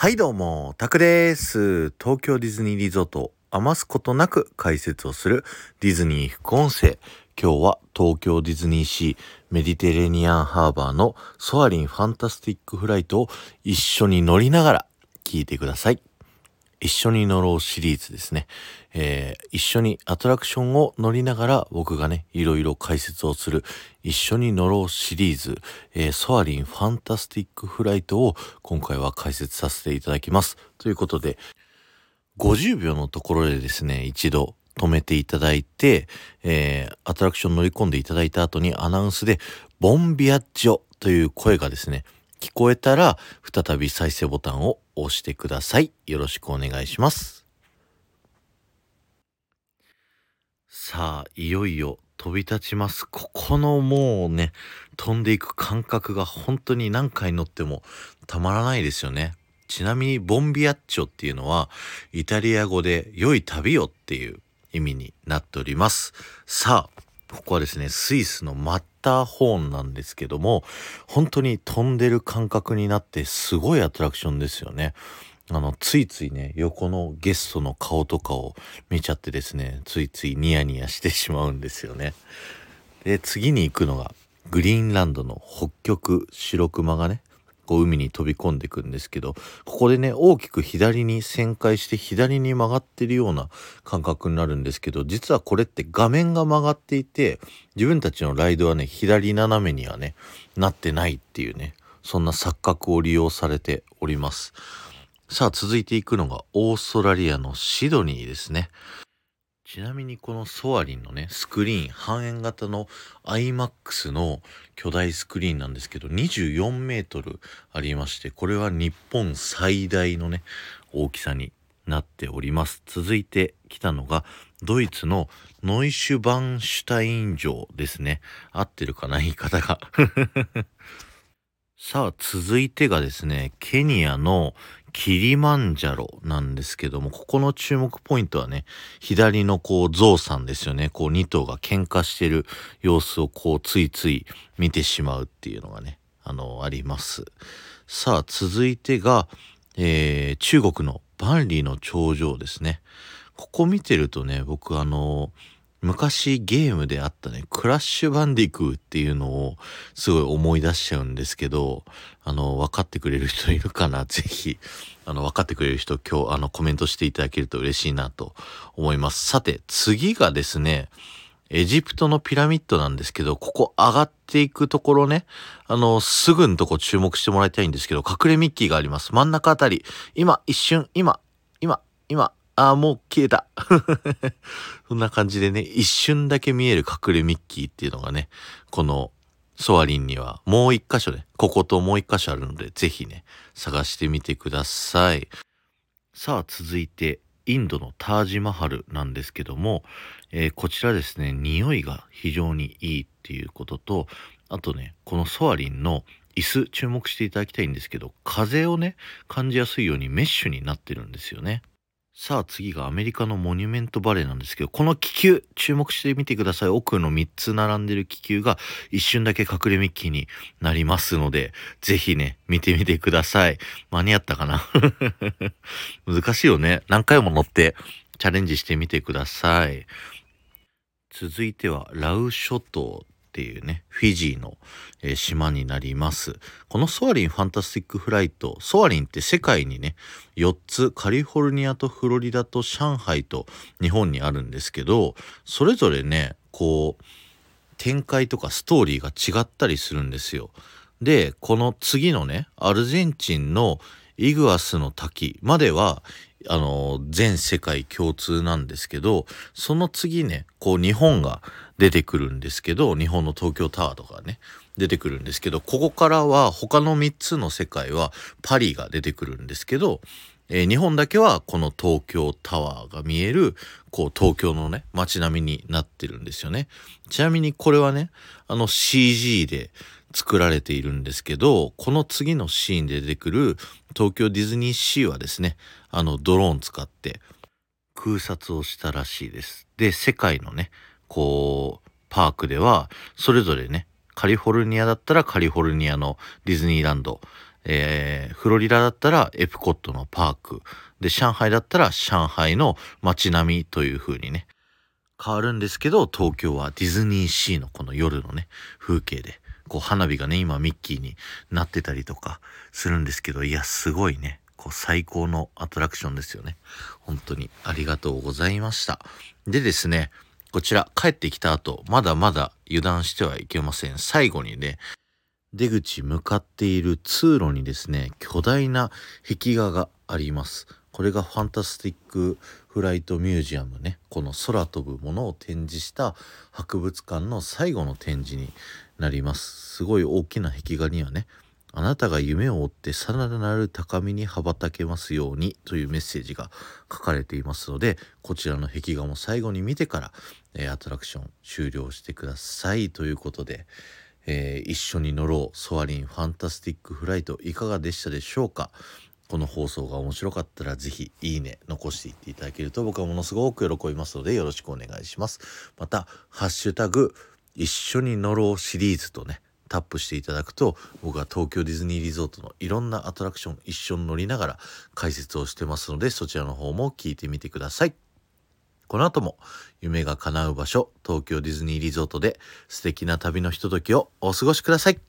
はいどうも、タクです。東京ディズニーリゾート余すことなく解説をするディズニー副音声。今日は東京ディズニーシーメディテレニアンハーバーのソアリンファンタスティックフライトを一緒に乗りながら聞いてください。一緒に乗ろうシリーズですね。えー、一緒にアトラクションを乗りながら僕がね、いろいろ解説をする一緒に乗ろうシリーズ、えー、ソアリンファンタスティックフライトを今回は解説させていただきます。ということで、50秒のところでですね、一度止めていただいて、えー、アトラクション乗り込んでいただいた後にアナウンスで、 Buon viaggio という声がですね、聞こえたら再び再生ボタンを押してください。よろしくお願いします。さあ、いよいよ飛び立ちます。ここのもうね、飛んでいく感覚が本当に何回乗ってもたまらないですよね。ちなみにボンビアッチョっていうのはイタリア語で良い旅よっていう意味になっております。さあ、ここはですね、スイスのマッターホーンなんですけども、本当に飛んでる感覚になってすごいアトラクションですよね。あの、ついついね、横のゲストの顔とかを見ちゃってですね、ついついニヤニヤしてしまうんですよね。で、次に行くのが、グリーンランドの北極白熊がね、こう海に飛び込んでいくんですけどここでね大きく左に旋回して左に曲がってるような感覚になるんですけど実はこれって画面が曲がっていて自分たちのライドはね左斜めにはねなってないっていうねそんな錯覚を利用されております。さあ続いていくのがオーストラリアのシドニーですね。ちなみにこのソアリンのね、スクリーン、半円型の iMAX の巨大スクリーンなんですけど、24メートルありまして、これは日本最大のね、大きさになっております。続いて来たのが、ドイツのノイシュバンシュタイン城ですね。合ってるかな？言い方が。さあ、続いてがですね、ケニアのキリマンジャロなんですけども、ここの注目ポイントはね、左のこうゾウさんですよね。こう2頭が喧嘩してる様子をこうついつい見てしまうっていうのがね、あの、あります。さあ、続いてが、えー、中国の万里の長城ですね。ここ見てるとね、僕あの昔ゲームであったね、クラッシュバンディクーっていうのをすごい思い出しちゃうんですけど、あの、分かってくれる人いるかな？ぜひ、あの、分かってくれる人今日、あの、コメントしていただけると嬉しいなと思います。さて、次がですね、エジプトのピラミッドなんですけど、ここ上がっていくところね、あの、すぐのとこ注目してもらいたいんですけど、隠れミッキーがあります。真ん中あたり。今、一瞬、今、今、今、ああ、もう消えた。そんな感じでね、一瞬だけ見える隠れミッキーっていうのがね、このソアリンにはもう一箇所ね、ここともう一箇所あるので、ぜひね、探してみてください。さあ、続いて、インドのタージマハルなんですけども、えー、こちらですね、匂いが非常にいいっていうことと、あとね、このソアリンの椅子注目していただきたいんですけど、風をね、感じやすいようにメッシュになってるんですよね。さあ次がアメリカのモニュメントバレーなんですけど、この気球、注目してみてください。奥の3つ並んでる気球が一瞬だけ隠れミッキーになりますので、ぜひね、見てみてください。間に合ったかな？難しいよね。何回も乗ってチャレンジしてみてください。続いてはラウ諸島っていうね、フィジーの、え、島になります。このソアリンファンタスティックフライト、ソアリンって世界にね、4つ、カリフォルニアとフロリダと上海と日本にあるんですけど、それぞれね、こう、展開とかストーリーが違ったりするんですよ。で、この次のね、アルゼンチンのイグアスの滝まではあの、全世界共通なんですけど、その次ね、こう日本が出てくるんですけど、日本の東京タワーとかね、出てくるんですけど、ここからは他の3つの世界はパリが出てくるんですけど、えー、日本だけはこの東京タワーが見える、こう東京のね、街並みになってるんですよね。ちなみにこれはね、あの CG で作られているんですけど、この次のシーンで出てくる東京ディズニーシーはですね、あのドローン使って空撮をしたらしいです。で、世界のね、こう、パークでは、それぞれね、カリフォルニアだったらカリフォルニアのディズニーランド、えー、フロリダだったらエプコットのパーク、で、上海だったら上海の街並みという風にね、変わるんですけど、東京はディズニーシーのこの夜のね、風景で、こう花火がね、今ミッキーになってたりとかするんですけど、いや、すごいね、こう最高のアトラクションですよね。本当にありがとうございました。でですね、こちら帰ってきた後、まだまだ油断してはいけません。最後にね、出口向かっている通路にですね、巨大な壁画があります。これがファンタスティックフライトミュージアムね、この空飛ぶものを展示した博物館の最後の展示になります。すごい大きな壁画にはね、あなたが夢を追ってさらなる高みに羽ばたけますようにというメッセージが書かれていますのでこちらの壁画も最後に見てから、えー、アトラクション終了してくださいということで、えー、一緒に乗ろう。ソアリンファンタスティックフライトいかがでしたでしょうか？この放送が面白かったら是非いいね残していっていただけると僕はものすごく喜びますのでよろしくお願いしますまたハッシュタグ一緒に乗ろうシリーズとねタップしていただくと僕は東京ディズニーリゾートのいろんなアトラクション一緒に乗りながら解説をしてますのでそちらの方も聞いてみてください。この後も夢が叶う場所東京ディズニーリゾートで素敵な旅のひとときをお過ごしください。